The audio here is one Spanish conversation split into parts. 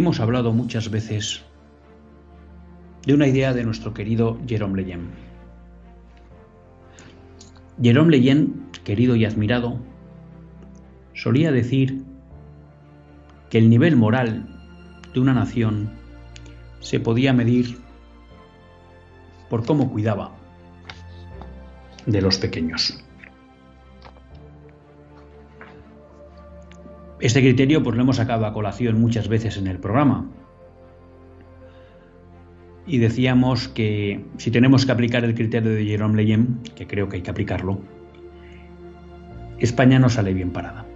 Hemos hablado muchas veces de una idea de nuestro querido Jerome Leyen. Jerome Leyen, querido y admirado, solía decir que el nivel moral de una nación se podía medir por cómo cuidaba de los pequeños. Este criterio pues lo hemos sacado a colación muchas veces en el programa. Y decíamos que si tenemos que aplicar el criterio de Jerome Leyen, que creo que hay que aplicarlo, España no sale bien parada.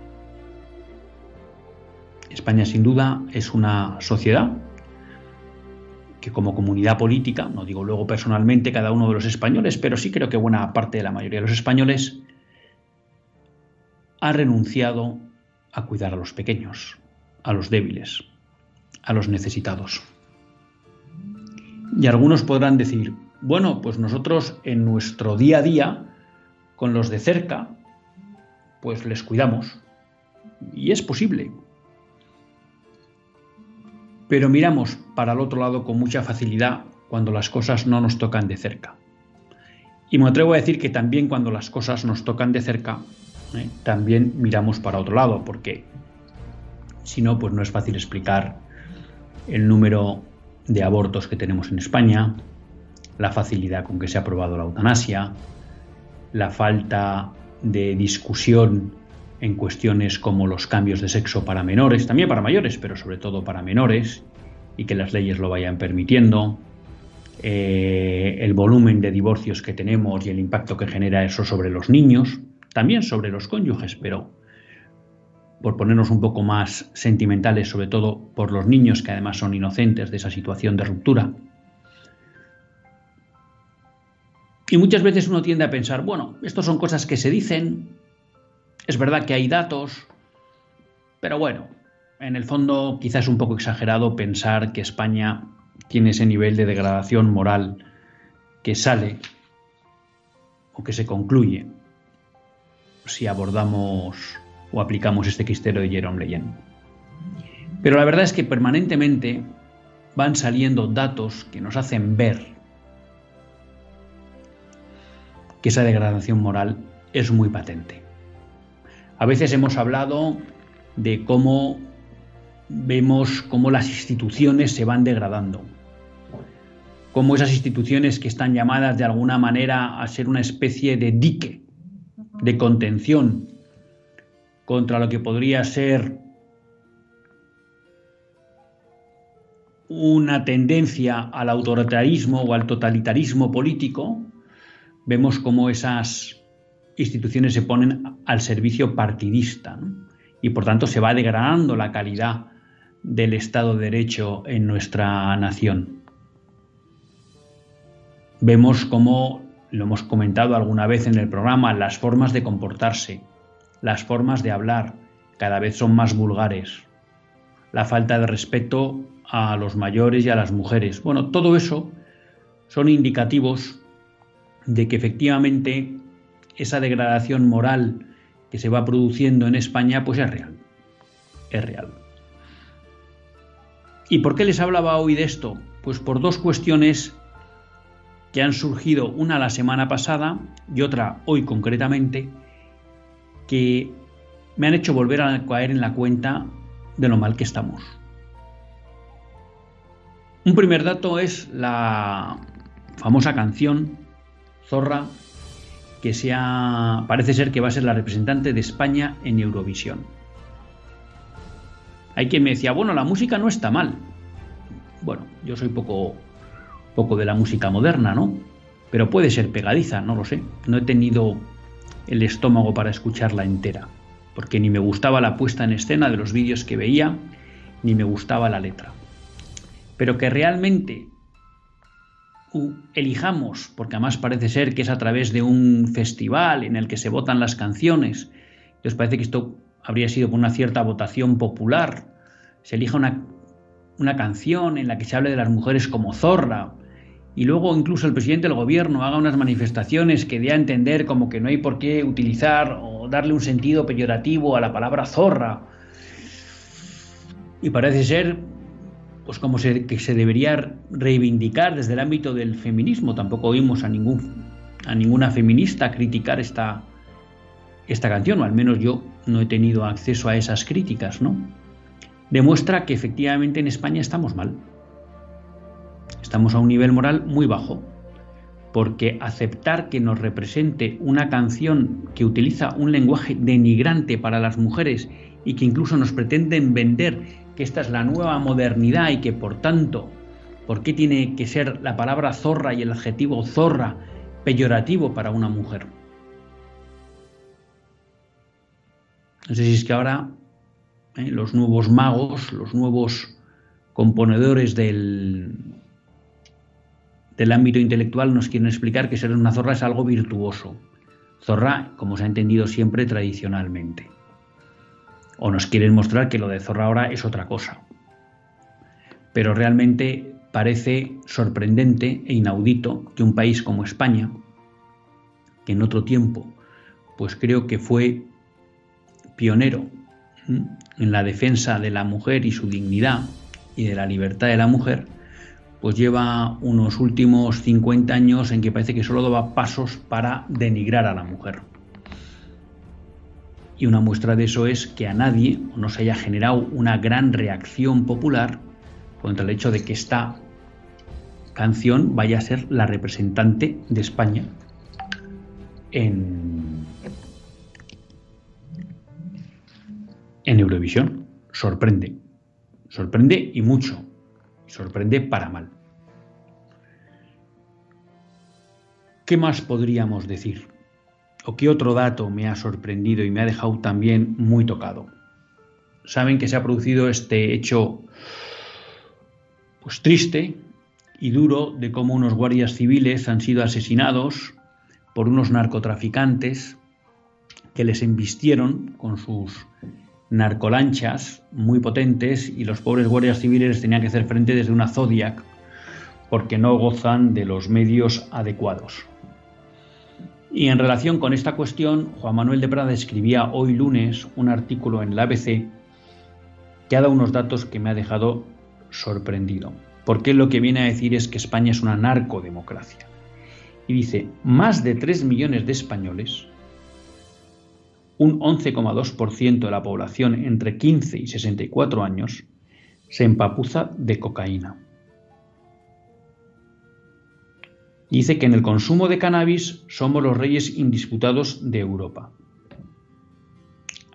España sin duda es una sociedad que como comunidad política, no digo luego personalmente cada uno de los españoles, pero sí creo que buena parte de la mayoría de los españoles ha renunciado a cuidar a los pequeños, a los débiles, a los necesitados. Y algunos podrán decir, bueno, pues nosotros en nuestro día a día, con los de cerca, pues les cuidamos. Y es posible. Pero miramos para el otro lado con mucha facilidad cuando las cosas no nos tocan de cerca. Y me atrevo a decir que también cuando las cosas nos tocan de cerca, ¿eh? también miramos para otro lado, porque si no, pues no es fácil explicar el número de abortos que tenemos en España, la facilidad con que se ha aprobado la eutanasia, la falta de discusión en cuestiones como los cambios de sexo para menores, también para mayores, pero sobre todo para menores, y que las leyes lo vayan permitiendo, eh, el volumen de divorcios que tenemos y el impacto que genera eso sobre los niños, también sobre los cónyuges, pero por ponernos un poco más sentimentales, sobre todo por los niños que además son inocentes de esa situación de ruptura. Y muchas veces uno tiende a pensar, bueno, estas son cosas que se dicen, es verdad que hay datos, pero bueno, en el fondo quizás es un poco exagerado pensar que España tiene ese nivel de degradación moral que sale o que se concluye si abordamos o aplicamos este criterio de Jerome Leyen. Pero la verdad es que permanentemente van saliendo datos que nos hacen ver que esa degradación moral es muy patente. A veces hemos hablado de cómo vemos cómo las instituciones se van degradando, cómo esas instituciones que están llamadas de alguna manera a ser una especie de dique de contención contra lo que podría ser una tendencia al autoritarismo o al totalitarismo político, vemos cómo esas instituciones se ponen al servicio partidista y por tanto se va degradando la calidad del Estado de Derecho en nuestra nación. Vemos cómo lo hemos comentado alguna vez en el programa, las formas de comportarse, las formas de hablar cada vez son más vulgares, la falta de respeto a los mayores y a las mujeres. Bueno, todo eso son indicativos de que efectivamente esa degradación moral que se va produciendo en España pues es real. Es real. ¿Y por qué les hablaba hoy de esto? Pues por dos cuestiones que han surgido una la semana pasada y otra hoy concretamente, que me han hecho volver a caer en la cuenta de lo mal que estamos. Un primer dato es la famosa canción Zorra que sea, parece ser que va a ser la representante de España en Eurovisión. Hay quien me decía, bueno, la música no está mal. Bueno, yo soy poco, poco de la música moderna, ¿no? Pero puede ser pegadiza, no lo sé. No he tenido el estómago para escucharla entera, porque ni me gustaba la puesta en escena de los vídeos que veía, ni me gustaba la letra. Pero que realmente elijamos, porque además parece ser que es a través de un festival en el que se votan las canciones, os parece que esto habría sido por una cierta votación popular, se elija una, una canción en la que se hable de las mujeres como zorra, y luego incluso el presidente del gobierno haga unas manifestaciones que dé a entender como que no hay por qué utilizar o darle un sentido peyorativo a la palabra zorra. Y parece ser pues como se, que se debería reivindicar desde el ámbito del feminismo. Tampoco oímos a, ningún, a ninguna feminista criticar esta, esta canción, o al menos yo no he tenido acceso a esas críticas, ¿no? Demuestra que efectivamente en España estamos mal. Estamos a un nivel moral muy bajo, porque aceptar que nos represente una canción que utiliza un lenguaje denigrante para las mujeres y que incluso nos pretenden vender que esta es la nueva modernidad y que por tanto, ¿por qué tiene que ser la palabra zorra y el adjetivo zorra peyorativo para una mujer? No sé si es que ahora ¿eh? los nuevos magos, los nuevos componedores del, del ámbito intelectual nos quieren explicar que ser una zorra es algo virtuoso. Zorra, como se ha entendido siempre tradicionalmente o nos quieren mostrar que lo de Zorra ahora es otra cosa. Pero realmente parece sorprendente e inaudito que un país como España, que en otro tiempo, pues creo que fue pionero en la defensa de la mujer y su dignidad y de la libertad de la mujer, pues lleva unos últimos 50 años en que parece que solo daba pasos para denigrar a la mujer. Y una muestra de eso es que a nadie no se haya generado una gran reacción popular contra el hecho de que esta canción vaya a ser la representante de España en, en Eurovisión. Sorprende, sorprende y mucho, sorprende para mal. ¿Qué más podríamos decir? ¿O qué otro dato me ha sorprendido y me ha dejado también muy tocado? Saben que se ha producido este hecho pues triste y duro de cómo unos guardias civiles han sido asesinados por unos narcotraficantes que les embistieron con sus narcolanchas muy potentes y los pobres guardias civiles tenían que hacer frente desde una Zodiac porque no gozan de los medios adecuados. Y en relación con esta cuestión, Juan Manuel de Prada escribía hoy lunes un artículo en la ABC que ha dado unos datos que me ha dejado sorprendido. Porque lo que viene a decir es que España es una narcodemocracia. Y dice, más de 3 millones de españoles, un 11,2% de la población entre 15 y 64 años, se empapuza de cocaína. Dice que en el consumo de cannabis somos los reyes indisputados de Europa.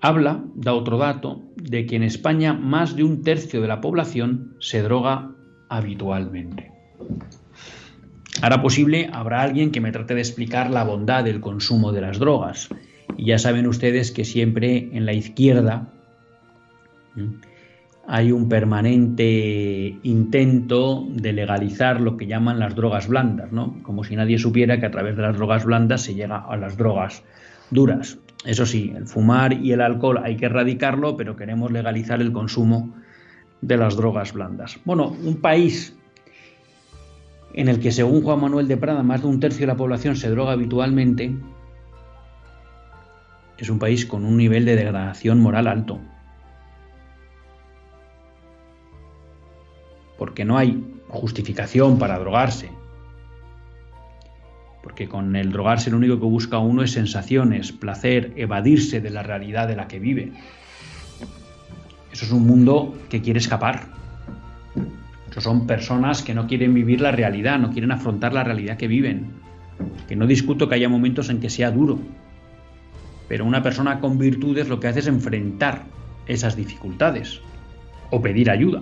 Habla, da otro dato, de que en España más de un tercio de la población se droga habitualmente. Hará posible, habrá alguien que me trate de explicar la bondad del consumo de las drogas. Y ya saben ustedes que siempre en la izquierda hay un permanente intento de legalizar lo que llaman las drogas blandas, ¿no? Como si nadie supiera que a través de las drogas blandas se llega a las drogas duras. Eso sí, el fumar y el alcohol hay que erradicarlo, pero queremos legalizar el consumo de las drogas blandas. Bueno, un país en el que según Juan Manuel de Prada más de un tercio de la población se droga habitualmente, es un país con un nivel de degradación moral alto. Porque no hay justificación para drogarse. Porque con el drogarse lo único que busca uno es sensaciones, placer, evadirse de la realidad de la que vive. Eso es un mundo que quiere escapar. Eso son personas que no quieren vivir la realidad, no quieren afrontar la realidad que viven. Que no discuto que haya momentos en que sea duro, pero una persona con virtudes lo que hace es enfrentar esas dificultades o pedir ayuda,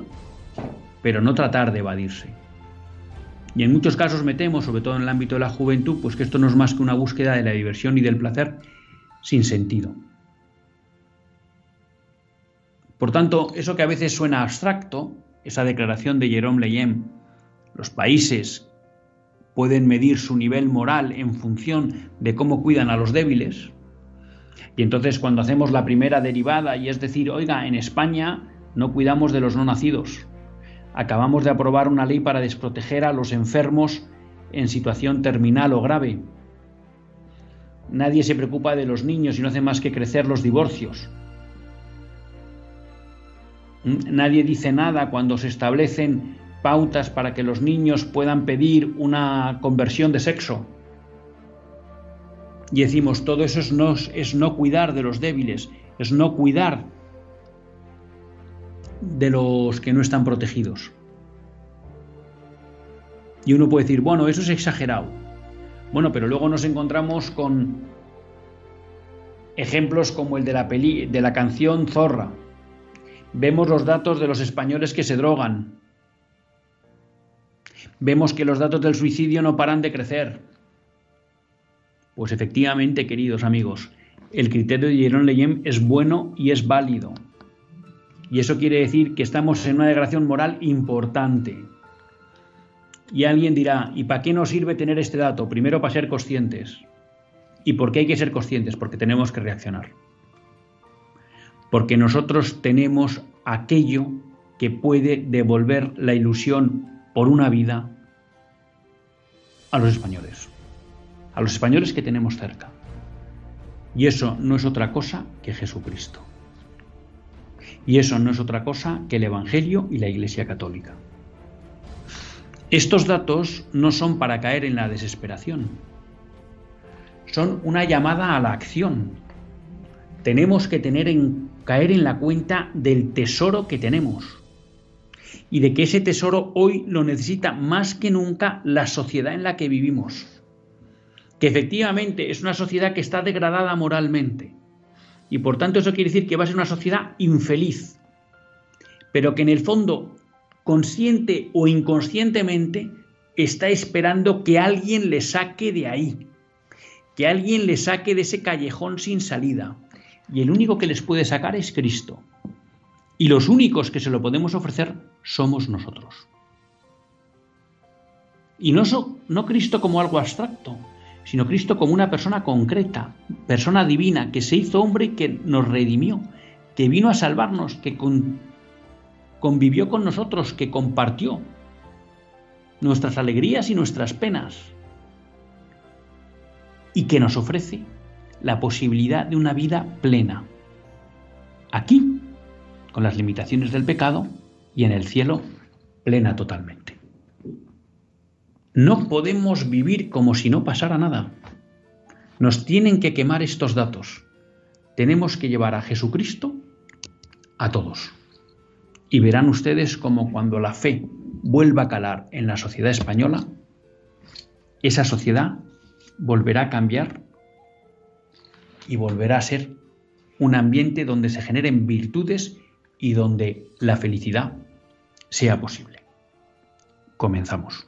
pero no tratar de evadirse. Y en muchos casos me temo, sobre todo en el ámbito de la juventud, pues que esto no es más que una búsqueda de la diversión y del placer sin sentido. Por tanto, eso que a veces suena abstracto, esa declaración de Jerome Leyen, los países pueden medir su nivel moral en función de cómo cuidan a los débiles. Y entonces cuando hacemos la primera derivada y es decir, oiga, en España no cuidamos de los no nacidos. Acabamos de aprobar una ley para desproteger a los enfermos en situación terminal o grave. Nadie se preocupa de los niños y no hace más que crecer los divorcios. Nadie dice nada cuando se establecen pautas para que los niños puedan pedir una conversión de sexo. Y decimos, todo eso es no, es no cuidar de los débiles, es no cuidar de los que no están protegidos. Y uno puede decir, bueno, eso es exagerado. Bueno, pero luego nos encontramos con ejemplos como el de la, peli, de la canción Zorra. Vemos los datos de los españoles que se drogan. Vemos que los datos del suicidio no paran de crecer. Pues efectivamente, queridos amigos, el criterio de Jerón Leyen es bueno y es válido. Y eso quiere decir que estamos en una degradación moral importante. Y alguien dirá, ¿y para qué nos sirve tener este dato? Primero para ser conscientes. ¿Y por qué hay que ser conscientes? Porque tenemos que reaccionar. Porque nosotros tenemos aquello que puede devolver la ilusión por una vida a los españoles. A los españoles que tenemos cerca. Y eso no es otra cosa que Jesucristo. Y eso no es otra cosa que el Evangelio y la Iglesia Católica. Estos datos no son para caer en la desesperación, son una llamada a la acción. Tenemos que tener en, caer en la cuenta del tesoro que tenemos y de que ese tesoro hoy lo necesita más que nunca la sociedad en la que vivimos, que efectivamente es una sociedad que está degradada moralmente y por tanto eso quiere decir que va a ser una sociedad infeliz, pero que en el fondo, consciente o inconscientemente, está esperando que alguien le saque de ahí, que alguien le saque de ese callejón sin salida. Y el único que les puede sacar es Cristo. Y los únicos que se lo podemos ofrecer somos nosotros. Y no, no Cristo como algo abstracto, sino Cristo como una persona concreta, persona divina, que se hizo hombre y que nos redimió, que vino a salvarnos, que convivió con nosotros, que compartió nuestras alegrías y nuestras penas, y que nos ofrece la posibilidad de una vida plena, aquí, con las limitaciones del pecado, y en el cielo, plena totalmente. No podemos vivir como si no pasara nada. Nos tienen que quemar estos datos. Tenemos que llevar a Jesucristo a todos. Y verán ustedes como cuando la fe vuelva a calar en la sociedad española, esa sociedad volverá a cambiar y volverá a ser un ambiente donde se generen virtudes y donde la felicidad sea posible. Comenzamos.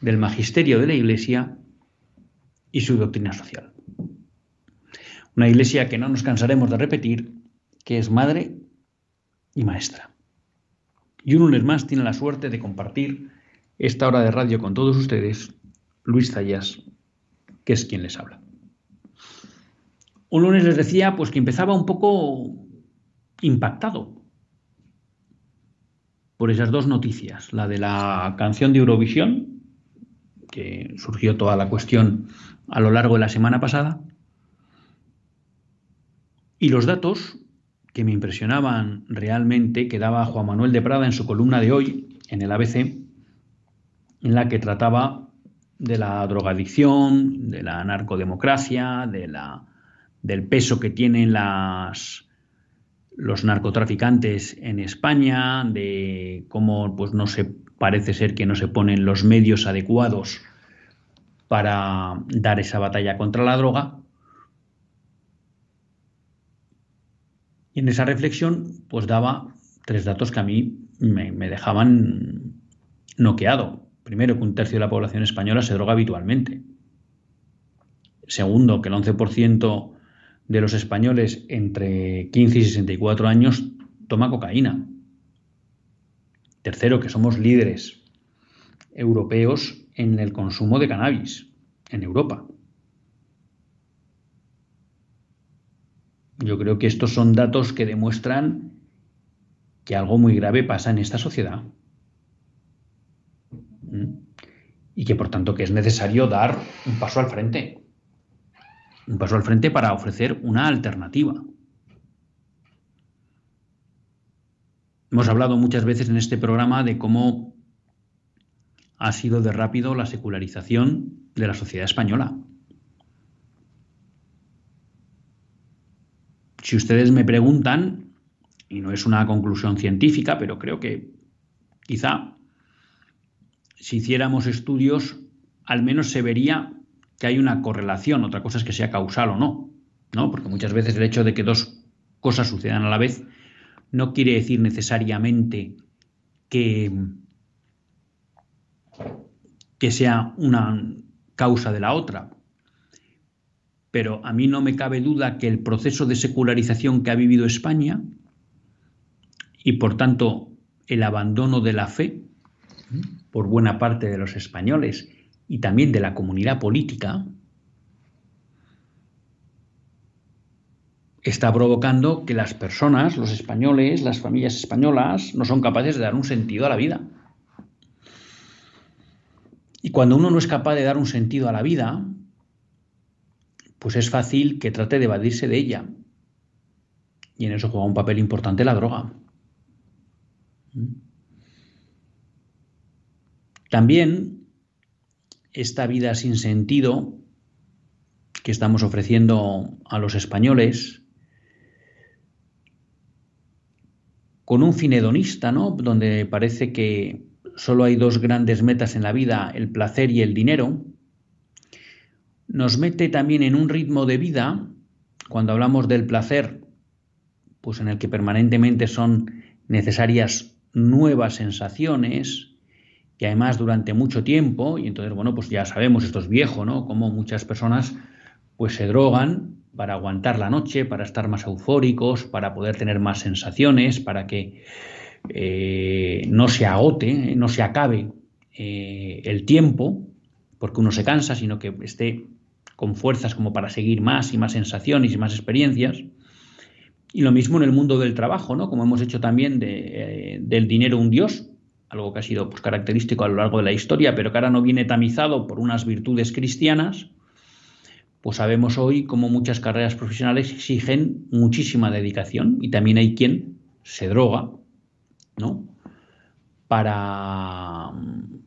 del magisterio de la Iglesia y su doctrina social. Una Iglesia que no nos cansaremos de repetir, que es madre y maestra. Y un lunes más tiene la suerte de compartir esta hora de radio con todos ustedes, Luis Zayas, que es quien les habla. Un lunes les decía pues que empezaba un poco impactado por esas dos noticias, la de la canción de Eurovisión que surgió toda la cuestión a lo largo de la semana pasada. Y los datos que me impresionaban realmente que daba Juan Manuel de Prada en su columna de hoy en el ABC, en la que trataba de la drogadicción, de la narcodemocracia, de la, del peso que tienen los narcotraficantes en España, de cómo pues, no se parece ser que no se ponen los medios adecuados para dar esa batalla contra la droga. Y en esa reflexión, pues daba tres datos que a mí me, me dejaban noqueado. Primero, que un tercio de la población española se droga habitualmente. Segundo, que el 11% de los españoles entre 15 y 64 años toma cocaína. Tercero, que somos líderes europeos en el consumo de cannabis en Europa. Yo creo que estos son datos que demuestran que algo muy grave pasa en esta sociedad. Y que por tanto que es necesario dar un paso al frente. Un paso al frente para ofrecer una alternativa. Hemos hablado muchas veces en este programa de cómo ha sido de rápido la secularización de la sociedad española. Si ustedes me preguntan, y no es una conclusión científica, pero creo que quizá si hiciéramos estudios, al menos se vería que hay una correlación, otra cosa es que sea causal o no, ¿no? Porque muchas veces el hecho de que dos cosas sucedan a la vez no quiere decir necesariamente que, que sea una causa de la otra. Pero a mí no me cabe duda que el proceso de secularización que ha vivido España y por tanto el abandono de la fe por buena parte de los españoles y también de la comunidad política, está provocando que las personas, los españoles, las familias españolas, no son capaces de dar un sentido a la vida. Y cuando uno no es capaz de dar un sentido a la vida, pues es fácil que trate de evadirse de ella. Y en eso juega un papel importante la droga. También esta vida sin sentido que estamos ofreciendo a los españoles con un fin hedonista, ¿no? Donde parece que solo hay dos grandes metas en la vida, el placer y el dinero, nos mete también en un ritmo de vida, cuando hablamos del placer, pues en el que permanentemente son necesarias nuevas sensaciones, y además durante mucho tiempo, y entonces, bueno, pues ya sabemos, esto es viejo, ¿no? Como muchas personas pues se drogan para aguantar la noche, para estar más eufóricos, para poder tener más sensaciones, para que eh, no se agote, no se acabe eh, el tiempo, porque uno se cansa, sino que esté con fuerzas como para seguir más y más sensaciones y más experiencias. Y lo mismo en el mundo del trabajo, ¿no? Como hemos hecho también eh, del dinero un dios, algo que ha sido pues, característico a lo largo de la historia, pero que ahora no viene tamizado por unas virtudes cristianas, pues sabemos hoy cómo muchas carreras profesionales exigen muchísima dedicación y también hay quien se droga, ¿no? Para mm,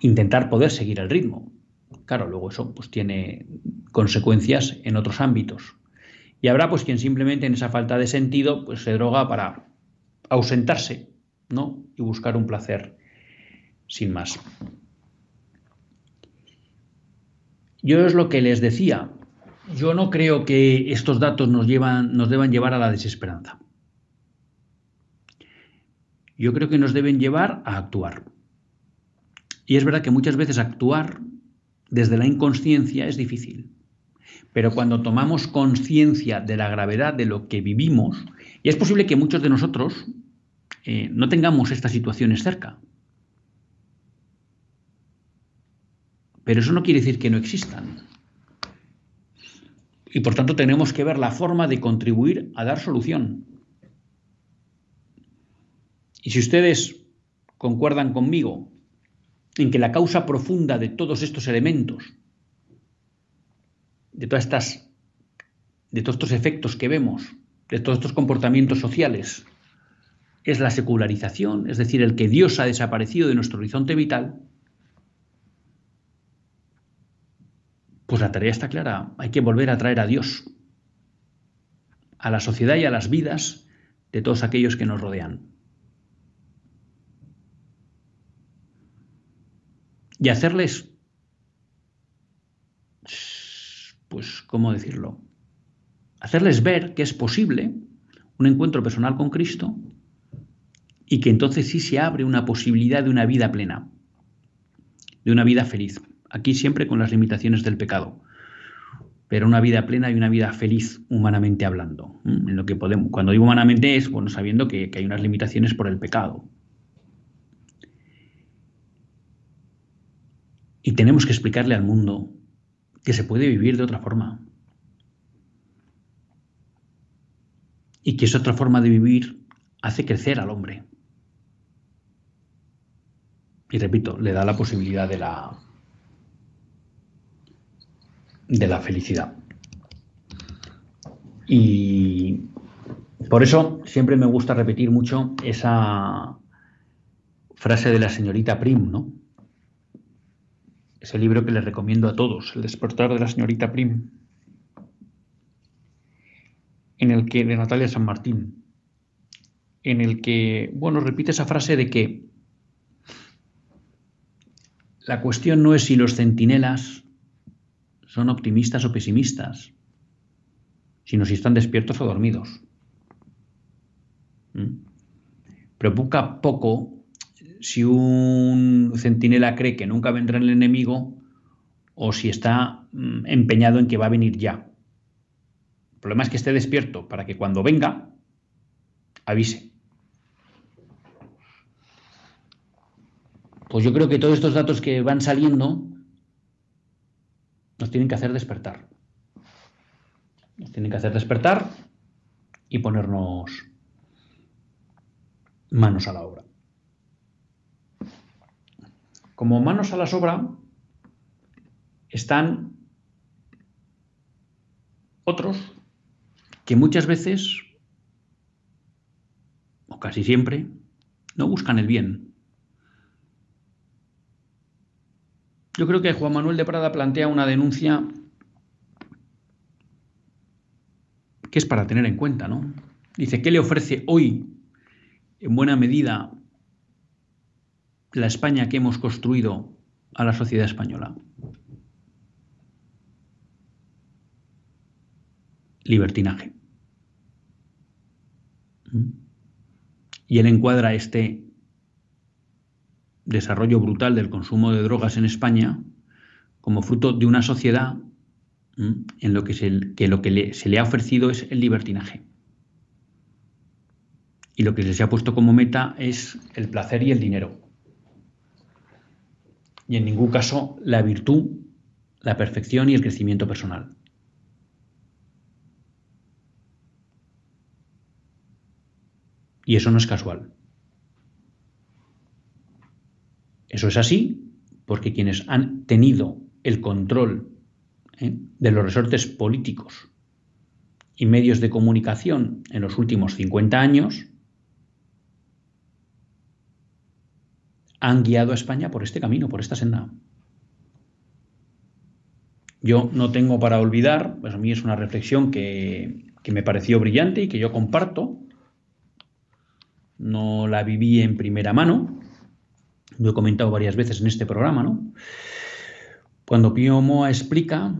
intentar poder seguir el ritmo. Claro, luego eso pues tiene consecuencias en otros ámbitos. Y habrá pues quien simplemente en esa falta de sentido pues se droga para ausentarse, ¿no? Y buscar un placer sin más. Yo es lo que les decía. Yo no creo que estos datos nos, llevan, nos deban llevar a la desesperanza. Yo creo que nos deben llevar a actuar. Y es verdad que muchas veces actuar desde la inconsciencia es difícil. Pero cuando tomamos conciencia de la gravedad de lo que vivimos, y es posible que muchos de nosotros eh, no tengamos estas situaciones cerca. Pero eso no quiere decir que no existan. Y por tanto tenemos que ver la forma de contribuir a dar solución. Y si ustedes concuerdan conmigo en que la causa profunda de todos estos elementos, de todas estas, de todos estos efectos que vemos, de todos estos comportamientos sociales, es la secularización, es decir, el que Dios ha desaparecido de nuestro horizonte vital, pues la tarea está clara, hay que volver a traer a Dios a la sociedad y a las vidas de todos aquellos que nos rodean. y hacerles, pues, ¿cómo decirlo? Hacerles ver que es posible un encuentro personal con Cristo y que entonces sí se abre una posibilidad de una vida plena, de una vida feliz. Aquí siempre con las limitaciones del pecado, pero una vida plena y una vida feliz humanamente hablando. En lo que podemos, cuando digo humanamente es bueno sabiendo que hay unas limitaciones por el pecado, Y tenemos que explicarle al mundo que se puede vivir de otra forma. Y que esa otra forma de vivir hace crecer al hombre. Y repito, le da la posibilidad de la de la felicidad. Y por eso siempre me gusta repetir mucho esa frase de la señorita Prim, ¿no? ese libro que les recomiendo a todos, El despertar de la señorita Prim, en el que, de Natalia San Martín, en el que, bueno, repite esa frase de que la cuestión no es si los centinelas son optimistas o pesimistas, sino si están despiertos o dormidos. ¿Mm? Preocupa poco si un centinela cree que nunca vendrá el enemigo o si está mm, empeñado en que va a venir ya. El problema es que esté despierto para que cuando venga, avise. Pues yo creo que todos estos datos que van saliendo nos tienen que hacer despertar. Nos tienen que hacer despertar y ponernos manos a la obra. Como manos a la sobra están otros que muchas veces, o casi siempre, no buscan el bien. Yo creo que Juan Manuel de Prada plantea una denuncia que es para tener en cuenta, ¿no? Dice, ¿qué le ofrece hoy, en buena medida, la España que hemos construido a la sociedad española? Libertinaje. ¿Mm? Y él encuadra este desarrollo brutal del consumo de drogas en España como fruto de una sociedad en lo que, se, lo que se le ha ofrecido es el libertinaje. Y lo que se ha puesto como meta es el placer y el dinero y en ningún caso la virtud, la perfección y el crecimiento personal. Y eso no es casual. Eso es así porque quienes han tenido el control ¿eh? de los resortes políticos y medios de comunicación en los últimos 50 años han guiado a España por este camino, por esta senda. yo no tengo para olvidar, pues a mí es una reflexión que, que me pareció brillante y que yo comparto. No la viví en primera mano, lo he comentado varias veces en este programa, ¿no? Cuando Pío Moa explica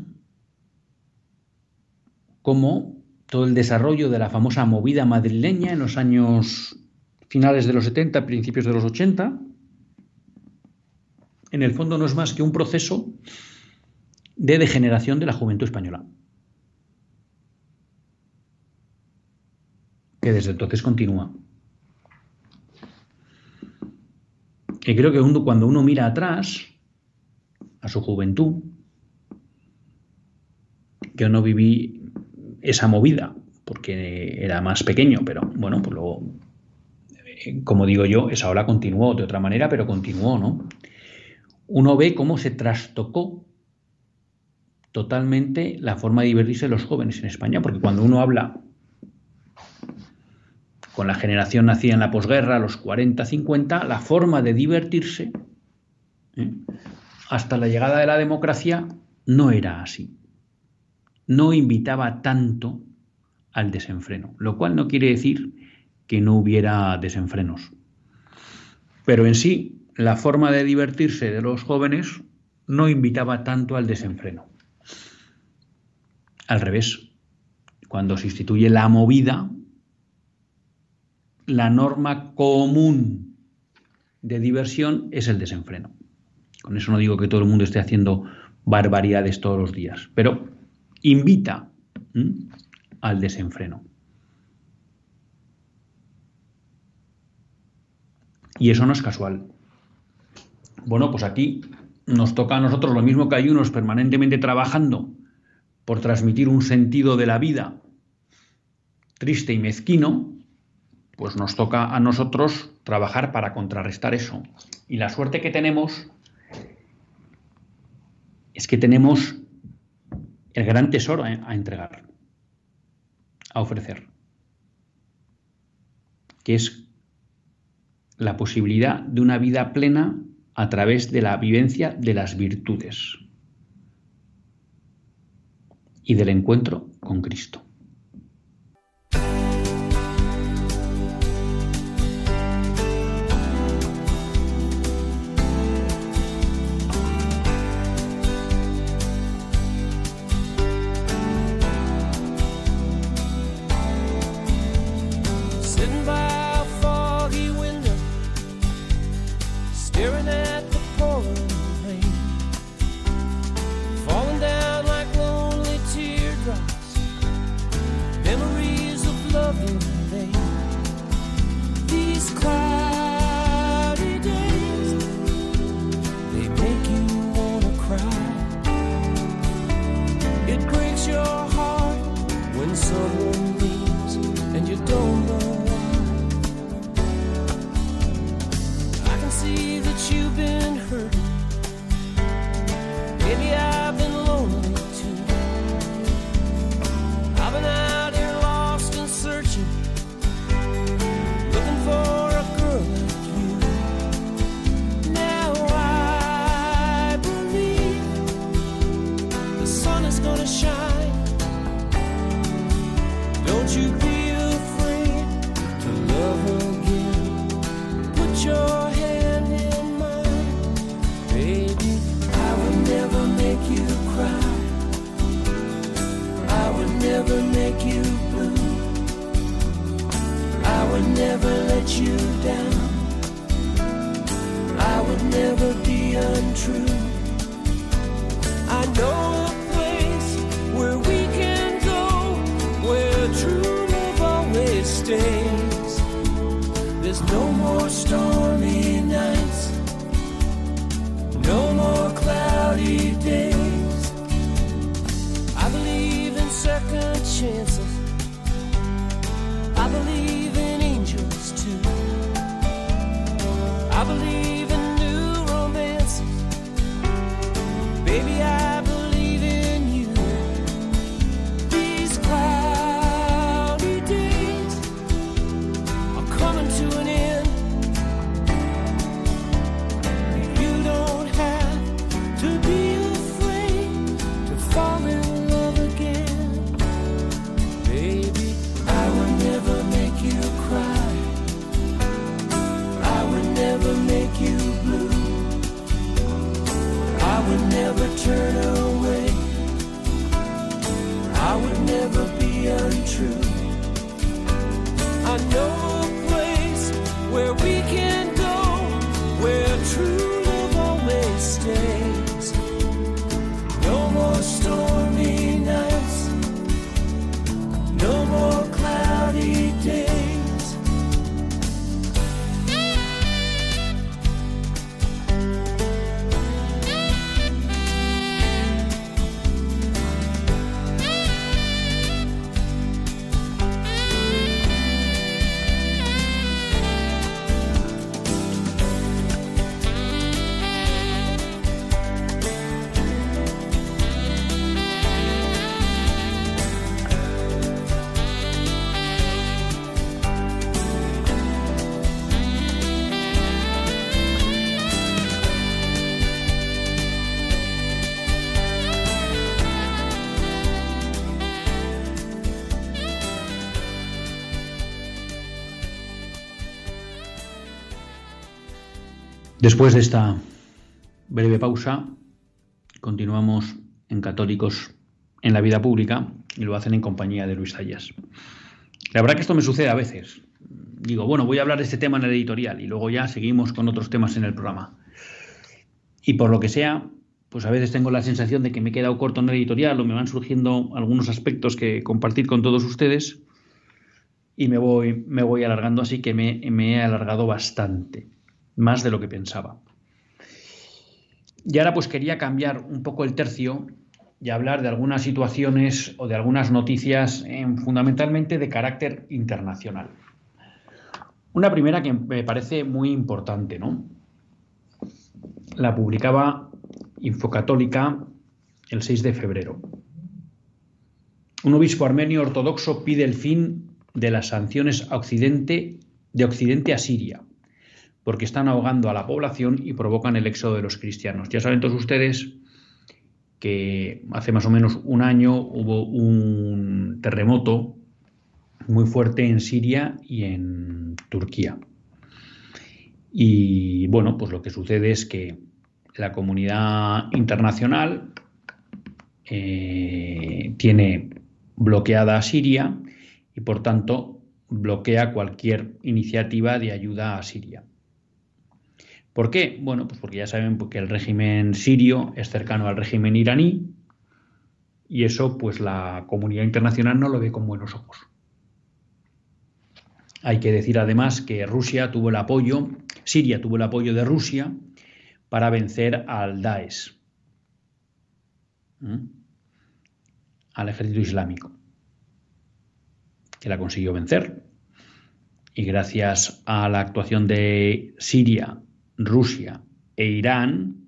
cómo todo el desarrollo de la famosa movida madrileña en los años finales de los 70, principios de los 80, en el fondo no es más que un proceso de degeneración de la juventud española. Que desde entonces continúa. Y creo que cuando uno mira atrás, a su juventud, yo no viví esa movida porque era más pequeño, pero bueno, pues luego, eh, como digo yo, esa ola continuó de otra manera, pero continuó, ¿no? Uno ve cómo se trastocó totalmente la forma de divertirse de los jóvenes en España, porque cuando uno habla con la generación nacida en la posguerra, los 40, 50, la forma de divertirse, ¿eh? hasta la llegada de la democracia, no era así. No invitaba tanto al desenfreno, lo cual no quiere decir que no hubiera desenfrenos. Pero en sí, la forma de divertirse de los jóvenes no invitaba tanto al desenfreno. Al revés, cuando se instituye la movida, la norma común de diversión es el desenfreno. Con eso no digo que todo el mundo esté haciendo barbaridades todos los días, pero invita al desenfreno. Y eso no es casual. Bueno, pues aquí nos toca a nosotros lo mismo que hay unos permanentemente trabajando por transmitir un sentido de la vida triste y mezquino, pues nos toca a nosotros trabajar para contrarrestar eso. Y la suerte que tenemos es que tenemos el gran tesoro a entregar, a ofrecer, que es la posibilidad de una vida plena a través de la vivencia de las virtudes y del encuentro con Cristo. Después de esta breve pausa, continuamos en Católicos en la vida pública y lo hacen en compañía de Luis Zayas. La verdad que esto me sucede a veces. Digo, bueno, voy a hablar de este tema en el editorial y luego ya seguimos con otros temas en el programa. Y por lo que sea, pues a veces tengo la sensación de que me he quedado corto en el editorial o me van surgiendo algunos aspectos que compartir con todos ustedes y me voy, me voy alargando, así que me, me he alargado bastante más de lo que pensaba. Y ahora pues quería cambiar un poco el tercio y hablar de algunas situaciones o de algunas noticias en, fundamentalmente de carácter internacional. Una primera que me parece muy importante, ¿no? La publicaba Infocatólica el 6 de febrero. Un obispo armenio ortodoxo pide el fin de las sanciones a Occidente, de Occidente a Siria porque están ahogando a la población y provocan el éxodo de los cristianos. Ya saben todos ustedes que hace más o menos un año hubo un terremoto muy fuerte en Siria y en Turquía. Y bueno, pues lo que sucede es que la comunidad internacional eh, tiene bloqueada a Siria y por tanto bloquea cualquier iniciativa de ayuda a Siria. ¿Por qué? Bueno, pues porque ya saben que el régimen sirio es cercano al régimen iraní y eso pues la comunidad internacional no lo ve con buenos ojos. Hay que decir además que Rusia tuvo el apoyo, Siria tuvo el apoyo de Rusia para vencer al Daesh, al ejército islámico, que la consiguió vencer. Y gracias a la actuación de Siria Rusia e Irán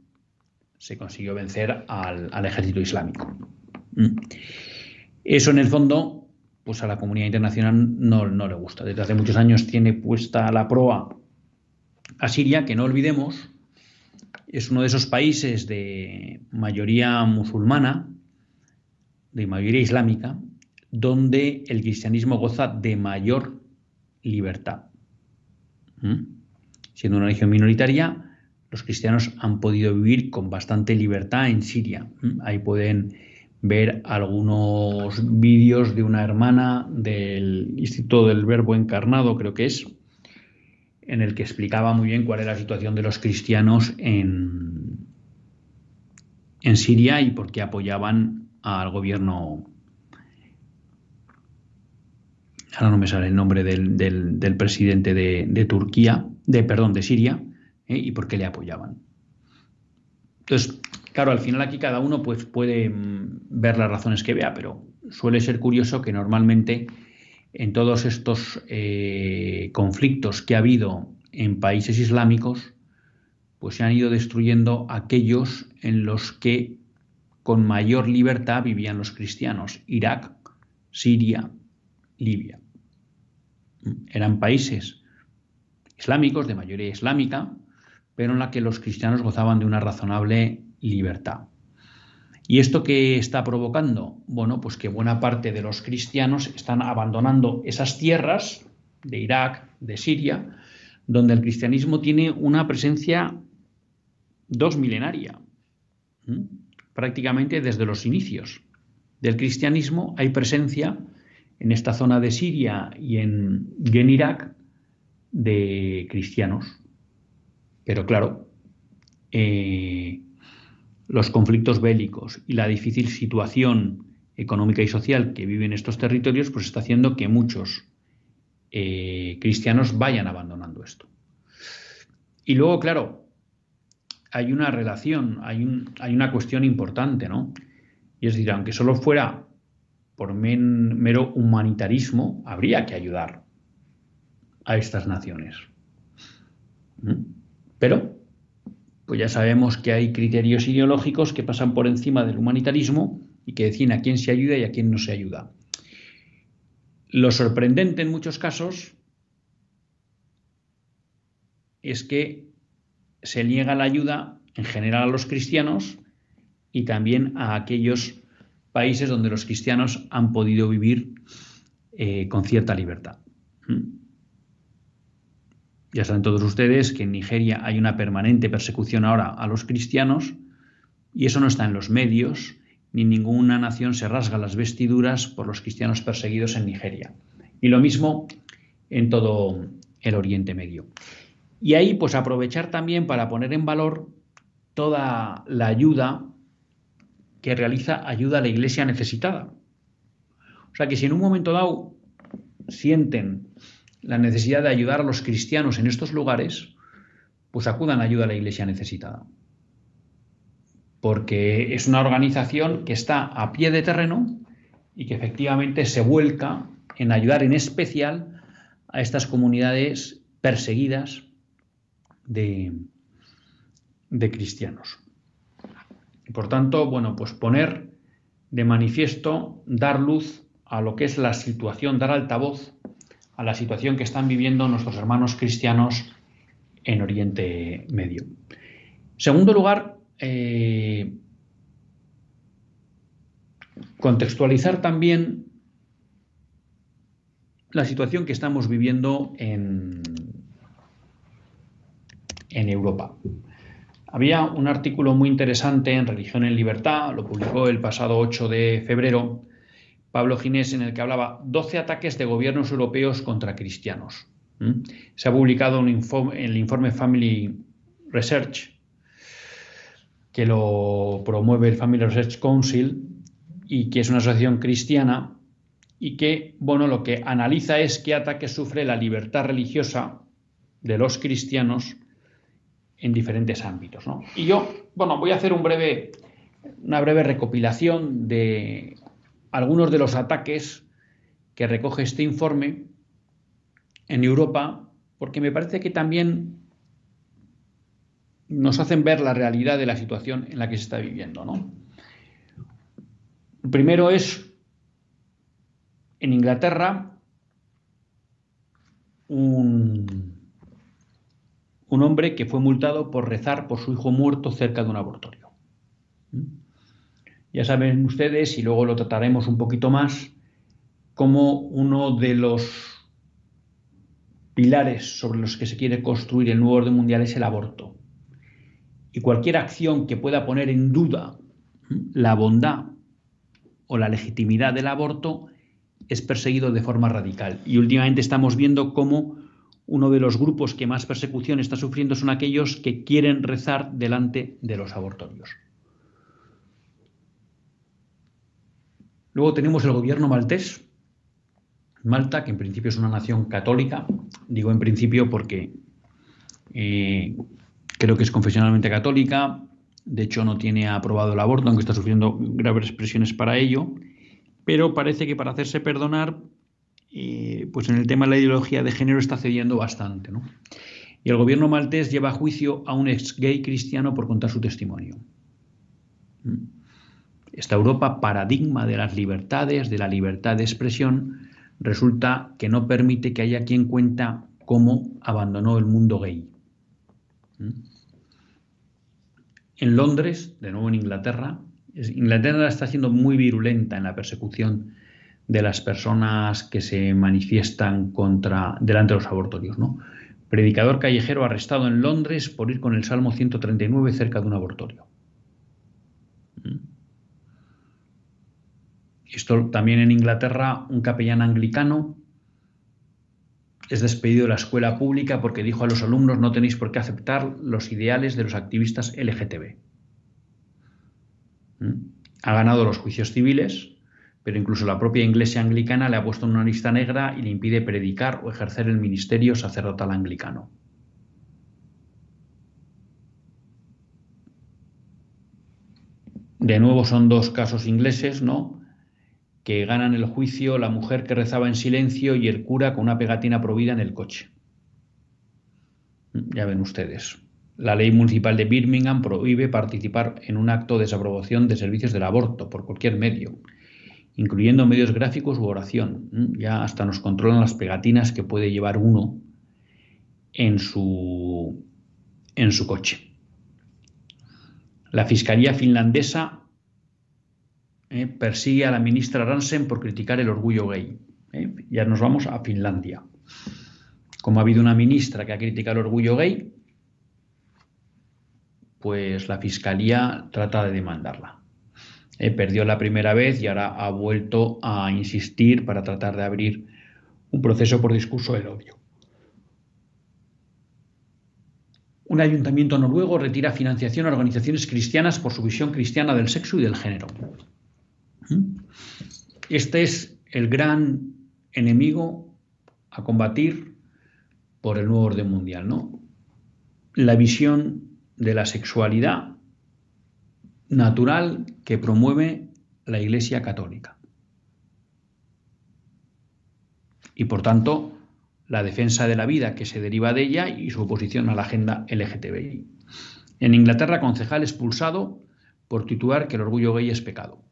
se consiguió vencer al, ejército islámico. Mm. Eso en el fondo, pues a la comunidad internacional no, le gusta. Desde hace muchos años tiene puesta la proa a Siria, que no olvidemos, es uno de esos países de mayoría musulmana, de mayoría islámica, donde el cristianismo goza de mayor libertad. ¿Mm? Siendo una religión minoritaria, los cristianos han podido vivir con bastante libertad en Siria. Mm, ahí pueden ver algunos vídeos de una hermana del Instituto del Verbo Encarnado, creo que es, en el que explicaba muy bien cuál era la situación de los cristianos en, en Siria y por qué apoyaban al gobierno. Ahora no me sale el nombre del, presidente de Turquía, de, perdón, de Siria, ¿eh? y por qué le apoyaban. Entonces, claro, al final aquí cada uno pues, puede mm, ver las razones que vea, pero suele ser curioso que normalmente en todos estos eh, conflictos que ha habido en países islámicos, pues se han ido destruyendo aquellos en los que con mayor libertad vivían los cristianos, Irak, Siria, Libia. Eran países islámicos, de mayoría islámica, pero en la que los cristianos gozaban de una razonable libertad. ¿Y esto qué está provocando? Bueno, pues que buena parte de los cristianos están abandonando esas tierras de Irak, de Siria, donde el cristianismo tiene una presencia dos milenaria. prácticamente desde los inicios del cristianismo. Hay presencia en esta zona de Siria y en, y en Irak de cristianos. Pero claro, eh, los conflictos bélicos y la difícil situación económica y social que viven estos territorios, pues está haciendo que muchos eh, cristianos vayan abandonando esto. Y luego, claro, hay una relación, hay, un, hay una cuestión importante, ¿no? Y es decir, aunque solo fuera por mero humanitarismo, habría que ayudar a estas naciones. ¿Mm? Pero, pues ya sabemos que hay criterios ideológicos que pasan por encima del humanitarismo y que deciden a quién se ayuda y a quién no se ayuda. Lo sorprendente en muchos casos es que se niega la ayuda en general a los cristianos y también a aquellos países donde los cristianos han podido vivir eh, con cierta libertad. ¿Mm? Ya saben todos ustedes que en Nigeria hay una permanente persecución ahora a los cristianos y eso no está en los medios, ni ninguna nación se rasga las vestiduras por los cristianos perseguidos en Nigeria. Y lo mismo en todo el Oriente Medio. Y ahí pues aprovechar también para poner en valor toda la ayuda que realiza ayuda a la iglesia necesitada. O sea que si en un momento dado sienten la necesidad de ayudar a los cristianos en estos lugares, pues acudan a ayuda a la iglesia necesitada. Porque es una organización que está a pie de terreno y que efectivamente se vuelca en ayudar en especial a estas comunidades perseguidas de, de cristianos. Por tanto, bueno, pues poner de manifiesto, dar luz a lo que es la situación, dar altavoz a la situación que están viviendo nuestros hermanos cristianos en Oriente Medio. Segundo lugar, eh, contextualizar también la situación que estamos viviendo en, en Europa. Había un artículo muy interesante en Religión en Libertad, lo publicó el pasado 8 de febrero, Pablo Ginés en el que hablaba 12 ataques de gobiernos europeos contra cristianos. Se ha publicado un informe, el informe Family Research, que lo promueve el Family Research Council y que es una asociación cristiana y que, bueno, lo que analiza es qué ataques sufre la libertad religiosa de los cristianos en diferentes ámbitos. Y yo, bueno, voy a hacer una breve recopilación de algunos de los ataques que recoge este informe en Europa, porque me parece que también nos hacen ver la realidad de la situación en la que se está viviendo. ¿no? El primero es en Inglaterra un, un hombre que fue multado por rezar por su hijo muerto cerca de un abortorio. Ya saben ustedes, y luego lo trataremos un poquito más, como uno de los pilares sobre los que se quiere construir el nuevo orden mundial es el aborto. Y cualquier acción que pueda poner en duda la bondad o la legitimidad del aborto es perseguido de forma radical. Y últimamente estamos viendo cómo uno de los grupos que más persecución está sufriendo son aquellos que quieren rezar delante de los abortorios. Luego tenemos el gobierno maltés. Malta, que en principio es una nación católica, digo en principio porque eh, creo que es confesionalmente católica, de hecho no tiene aprobado el aborto, aunque está sufriendo graves presiones para ello, pero parece que para hacerse perdonar, eh, pues en el tema de la ideología de género está cediendo bastante. Y el gobierno maltés lleva a juicio a un ex gay cristiano por contar su testimonio. ¿Mm? Esta Europa paradigma de las libertades, de la libertad de expresión, resulta que no permite que haya quien cuenta cómo abandonó el mundo gay. ¿Mm? En Londres, de nuevo en Inglaterra, Inglaterra está siendo muy virulenta en la persecución de las personas que se manifiestan contra delante de los abortorios, ¿no? Predicador callejero arrestado en Londres por ir con el Salmo 139 cerca de un abortorio. Esto también en Inglaterra, un capellán anglicano es despedido de la escuela pública porque dijo a los alumnos no tenéis por qué aceptar los ideales de los activistas LGTB. ¿Mm? Ha ganado los juicios civiles, pero incluso la propia iglesia anglicana le ha puesto en una lista negra y le impide predicar o ejercer el ministerio sacerdotal anglicano. De nuevo son dos casos ingleses, ¿no? Que ganan el juicio la mujer que rezaba en silencio y el cura con una pegatina prohibida en el coche. Ya ven ustedes. La ley municipal de Birmingham prohíbe participar en un acto de desaprobación de servicios del aborto por cualquier medio, incluyendo medios gráficos u oración. Ya hasta nos controlan las pegatinas que puede llevar uno en su, en su coche. La Fiscalía finlandesa eh, persigue a la ministra Ransen por criticar el orgullo gay. Eh. Ya nos vamos a Finlandia. Como ha habido una ministra que ha criticado el orgullo gay, pues la Fiscalía trata de demandarla. Eh, perdió la primera vez y ahora ha vuelto a insistir para tratar de abrir un proceso por discurso del odio. un ayuntamiento noruego retira financiación a organizaciones cristianas por su visión cristiana del sexo y del género. Este es el gran enemigo a combatir por el nuevo orden mundial, ¿no? La visión de la sexualidad natural que promueve la Iglesia Católica. Y por tanto, la defensa de la vida que se deriva de ella y su oposición a la agenda LGTBI. En Inglaterra, concejal expulsado por titular que el orgullo gay es pecado.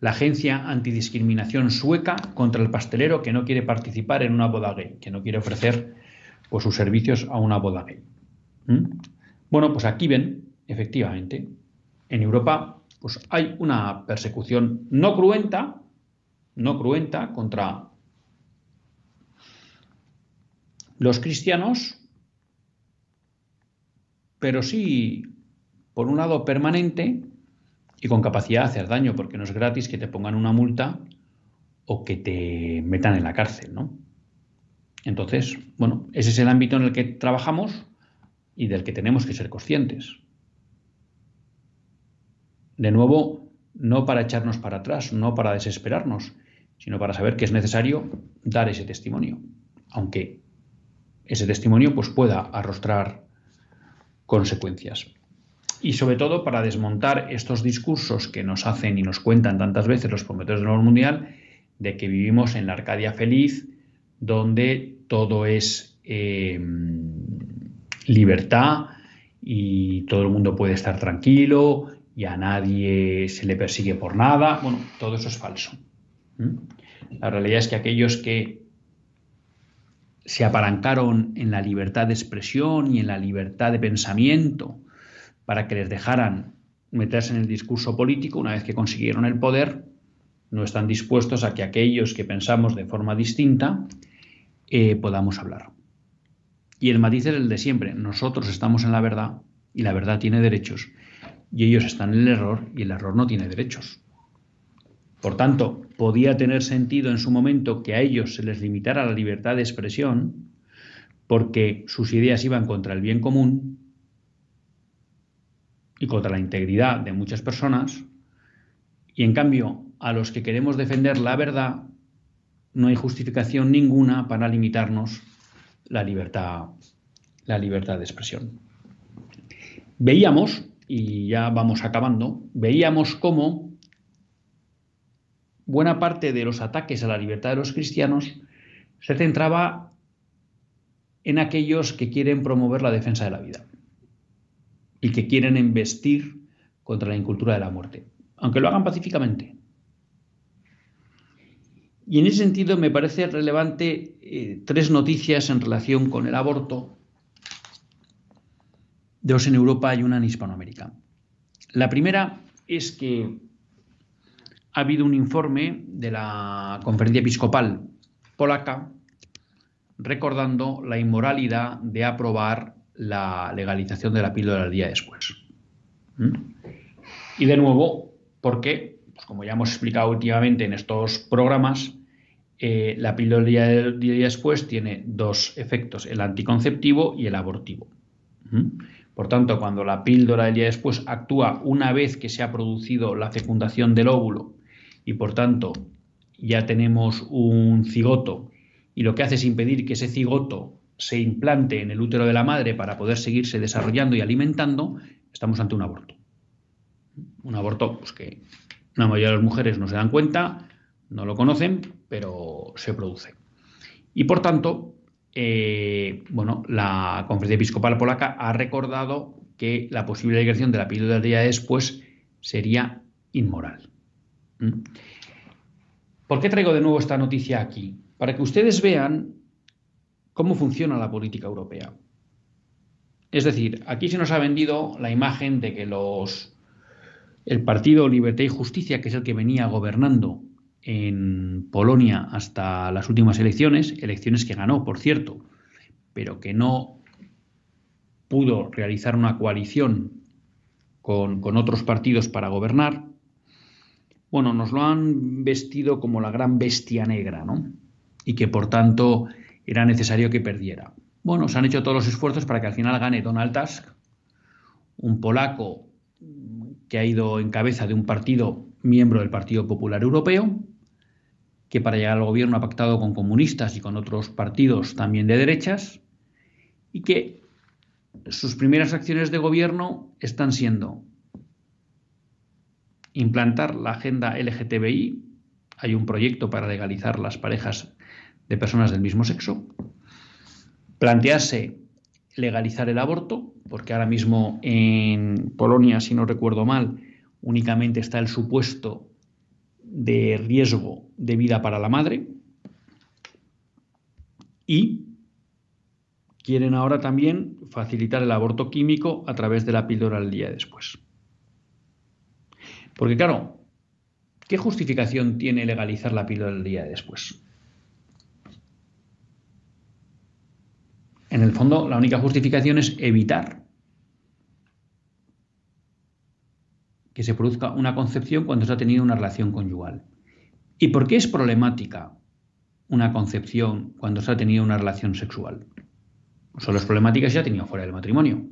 La agencia antidiscriminación sueca contra el pastelero que no quiere participar en una boda gay, que no quiere ofrecer pues, sus servicios a una boda gay. ¿Mm? Bueno, pues aquí ven, efectivamente, en Europa pues hay una persecución no cruenta, no cruenta contra los cristianos, pero sí, por un lado, permanente y con capacidad de hacer daño, porque no es gratis que te pongan una multa o que te metan en la cárcel, ¿no? Entonces, bueno, ese es el ámbito en el que trabajamos y del que tenemos que ser conscientes. De nuevo, no para echarnos para atrás, no para desesperarnos, sino para saber que es necesario dar ese testimonio, aunque ese testimonio pues, pueda arrostrar consecuencias. Y sobre todo para desmontar estos discursos que nos hacen y nos cuentan tantas veces los promotores del orden mundial de que vivimos en la Arcadia feliz, donde todo es eh, libertad y todo el mundo puede estar tranquilo y a nadie se le persigue por nada. Bueno, todo eso es falso. La realidad es que aquellos que se apalancaron en la libertad de expresión y en la libertad de pensamiento para que les dejaran meterse en el discurso político, una vez que consiguieron el poder, no están dispuestos a que aquellos que pensamos de forma distinta eh, podamos hablar. Y el matiz es el de siempre. Nosotros estamos en la verdad y la verdad tiene derechos. Y ellos están en el error y el error no tiene derechos. Por tanto, podía tener sentido en su momento que a ellos se les limitara la libertad de expresión porque sus ideas iban contra el bien común y contra la integridad de muchas personas, y en cambio a los que queremos defender la verdad no hay justificación ninguna para limitarnos la libertad, la libertad de expresión. Veíamos, y ya vamos acabando, veíamos cómo buena parte de los ataques a la libertad de los cristianos se centraba en aquellos que quieren promover la defensa de la vida y que quieren embestir contra la incultura de la muerte, aunque lo hagan pacíficamente. Y en ese sentido me parece relevante eh, tres noticias en relación con el aborto, dos en Europa y una en Hispanoamérica. La primera es que ha habido un informe de la Conferencia Episcopal polaca recordando la inmoralidad de aprobar la legalización de la píldora el día después. ¿Mm? Y de nuevo, porque, pues como ya hemos explicado últimamente en estos programas, eh, la píldora del día, después tiene dos efectos, el anticonceptivo y el abortivo. ¿Mm? Por tanto, cuando la píldora del día después actúa una vez que se ha producido la fecundación del óvulo y por tanto ya tenemos un cigoto y lo que hace es impedir que ese cigoto se implante en el útero de la madre para poder seguirse desarrollando y alimentando, estamos ante un aborto. Un aborto pues, que la mayoría de las mujeres no se dan cuenta, no lo conocen, pero se produce. Y por tanto, eh, bueno, la Conferencia Episcopal Polaca ha recordado que la posible declaración de la píldora día después sería inmoral. ¿Mm? ¿Por qué traigo de nuevo esta noticia aquí? Para que ustedes vean cómo funciona la política europea. Es decir, aquí se nos ha vendido la imagen de que los el Partido Libertad y Justicia, que es el que venía gobernando en Polonia hasta las últimas elecciones, elecciones que ganó, por cierto, pero que no pudo realizar una coalición con, con otros partidos para gobernar, bueno, nos lo han vestido como la gran bestia negra, ¿no? Y que por tanto era necesario que perdiera. Bueno, se han hecho todos los esfuerzos para que al final gane Donald Tusk, un polaco que ha ido en cabeza de un partido miembro del Partido Popular Europeo, que para llegar al gobierno ha pactado con comunistas y con otros partidos también de derechas, y que sus primeras acciones de gobierno están siendo implantar la agenda LGTBI, hay un proyecto para legalizar las parejas de personas del mismo sexo, plantearse legalizar el aborto, porque ahora mismo en Polonia, si no recuerdo mal, únicamente está el supuesto de riesgo de vida para la madre, y quieren ahora también facilitar el aborto químico a través de la píldora al día después. Porque claro, ¿qué justificación tiene legalizar la píldora el día después? En el fondo, la única justificación es evitar que se produzca una concepción cuando se ha tenido una relación conyugal. ¿Y por qué es problemática una concepción cuando se ha tenido una relación sexual? Solo es problemática si se ha tenido fuera del matrimonio.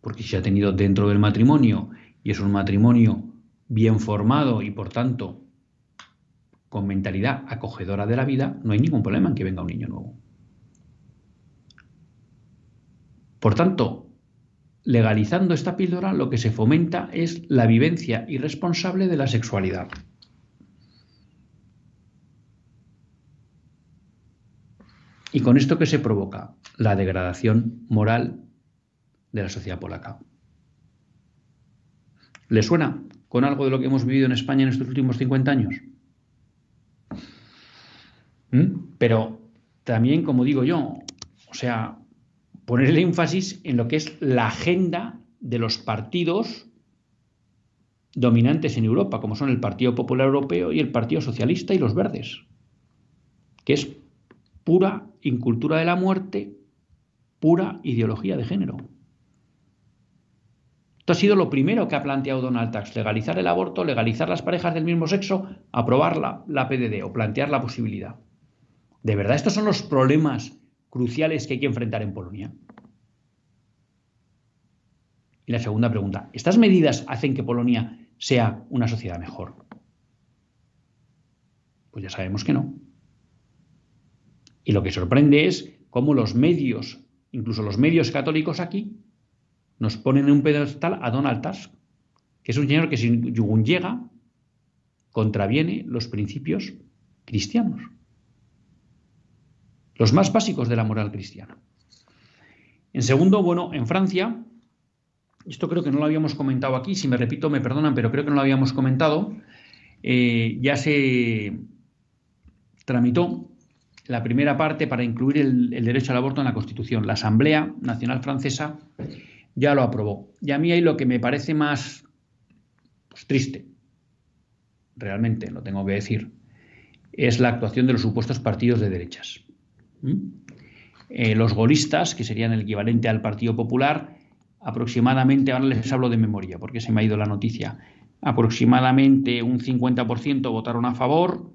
Porque si se ha tenido dentro del matrimonio y es un matrimonio bien formado y por tanto con mentalidad acogedora de la vida, no hay ningún problema en que venga un niño nuevo. Por tanto, legalizando esta píldora, lo que se fomenta es la vivencia irresponsable de la sexualidad. ¿Y con esto qué se provoca? La degradación moral de la sociedad polaca. ¿Le suena con algo de lo que hemos vivido en España en estos últimos 50 años? ¿Mm? Pero también, como digo yo, o sea, poner el énfasis en lo que es la agenda de los partidos dominantes en Europa, como son el Partido Popular Europeo y el Partido Socialista y los Verdes, que es pura incultura de la muerte, pura ideología de género. Esto ha sido lo primero que ha planteado Donald Tusk, legalizar el aborto, legalizar las parejas del mismo sexo, aprobar la, la PDD o plantear la posibilidad. ¿De verdad estos son los problemas cruciales que hay que enfrentar en Polonia? Y la segunda pregunta, ¿estas medidas hacen que Polonia sea una sociedad mejor? Pues ya sabemos que no. Y lo que sorprende es cómo los medios, incluso los medios católicos aquí, nos ponen en un pedestal a Donald Tusk, que es un señor que sin llega contraviene los principios cristianos, los más básicos de la moral cristiana. En segundo, bueno, en Francia, esto creo que no lo habíamos comentado aquí, si me repito me perdonan, pero creo que no lo habíamos comentado, eh, ya se tramitó la primera parte para incluir el, derecho al aborto en la Constitución. La Asamblea Nacional Francesa ya lo aprobó. Y a mí ahí lo que me parece más pues, triste, realmente lo tengo que decir, es la actuación de los supuestos partidos de derechas. ¿Mm? Eh, los golistas, que serían el equivalente al Partido Popular, aproximadamente, ahora les hablo de memoria porque se me ha ido la noticia, aproximadamente un 50% votaron a favor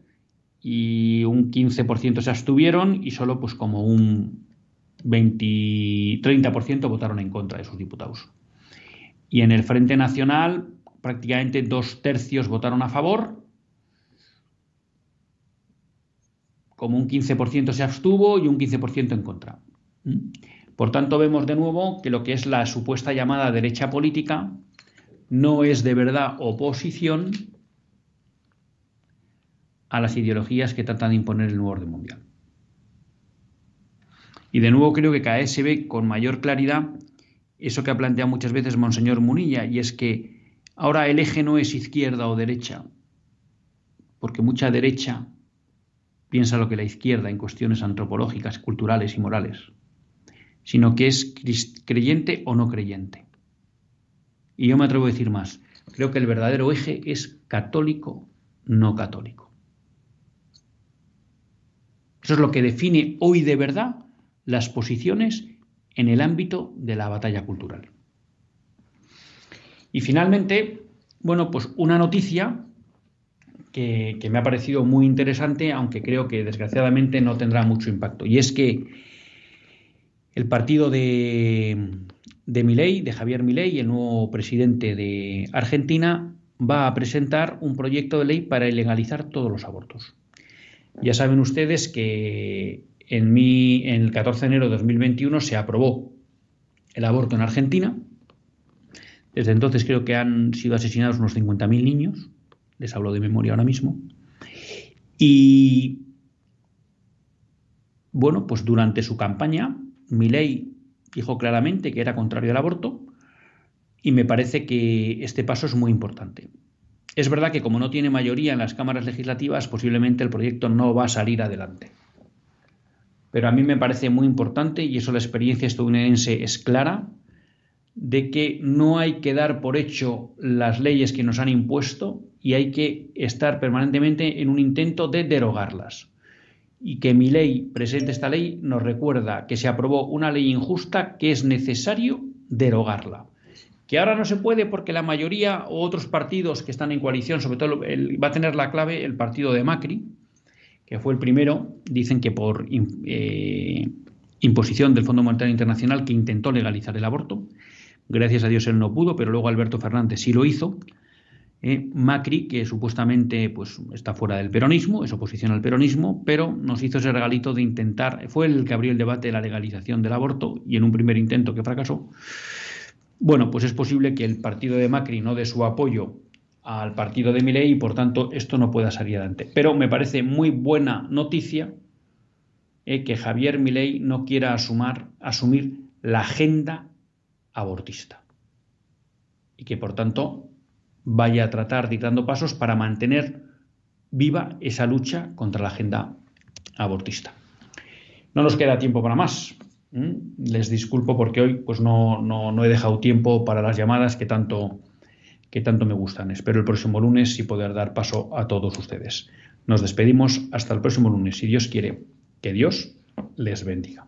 y un 15% se abstuvieron y solo pues como un 20, 30% votaron en contra de sus diputados. Y en el Frente Nacional prácticamente dos tercios votaron a favor, como un 15% se abstuvo y un 15% en contra. ¿Mm? Por tanto, vemos de nuevo que lo que es la supuesta llamada derecha política no es de verdad oposición a las ideologías que tratan de imponer el nuevo orden mundial. Y de nuevo creo que cada vez se ve con mayor claridad eso que ha planteado muchas veces Monseñor Munilla, y es que ahora el eje no es izquierda o derecha, porque mucha derecha piensa lo que la izquierda en cuestiones antropológicas, culturales y morales, sino que es creyente o no creyente. Y yo me atrevo a decir más, creo que el verdadero eje es católico, no católico. Eso es lo que define hoy de verdad las posiciones en el ámbito de la batalla cultural. Y finalmente, bueno, pues una noticia que, me ha parecido muy interesante, aunque creo que desgraciadamente no tendrá mucho impacto. Y es que el partido de, Milei, de Javier Milei, el nuevo presidente de Argentina, va a presentar un proyecto de ley para ilegalizar todos los abortos. Ya saben ustedes que en, en el 14 de enero de 2021 se aprobó el aborto en Argentina. Desde entonces creo que han sido asesinados unos 50.000 niños. Les hablo de memoria ahora mismo. Y bueno, pues durante su campaña, Milei dijo claramente que era contrario al aborto y me parece que este paso es muy importante. Es verdad que como no tiene mayoría en las cámaras legislativas, posiblemente el proyecto no va a salir adelante. Pero a mí me parece muy importante, y eso la experiencia estadounidense es clara, de que no hay que dar por hecho las leyes que nos han impuesto y hay que estar permanentemente en un intento de derogarlas. Y que mi ley presente esta ley nos recuerda que se aprobó una ley injusta que es necesario derogarla que ahora no se puede porque la mayoría o otros partidos que están en coalición, sobre todo va a tener la clave el partido de Macri, que fue el primero, dicen que por eh, imposición del Fondo Monetario Internacional que intentó legalizar el aborto. Gracias a Dios él no pudo, pero luego Alberto Fernández sí lo hizo. Eh, Macri, que supuestamente pues, está fuera del peronismo, es oposición al peronismo, pero nos hizo ese regalito de intentar, fue el que abrió el debate de la legalización del aborto y en un primer intento que fracasó, bueno, pues es posible que el partido de Macri no dé su apoyo al partido de Milei y por tanto esto no pueda salir adelante. Pero me parece muy buena noticia eh, que Javier Milei no quiera asumir la agenda abortista y que por tanto vaya a tratar dictando pasos para mantener viva esa lucha contra la agenda abortista. No nos queda tiempo para más. Les disculpo porque hoy pues no, no, he dejado tiempo para las llamadas que tanto, que tanto me gustan. Espero el próximo lunes y poder dar paso a todos ustedes. Nos despedimos hasta el próximo lunes, si Dios quiere. Que Dios les bendiga.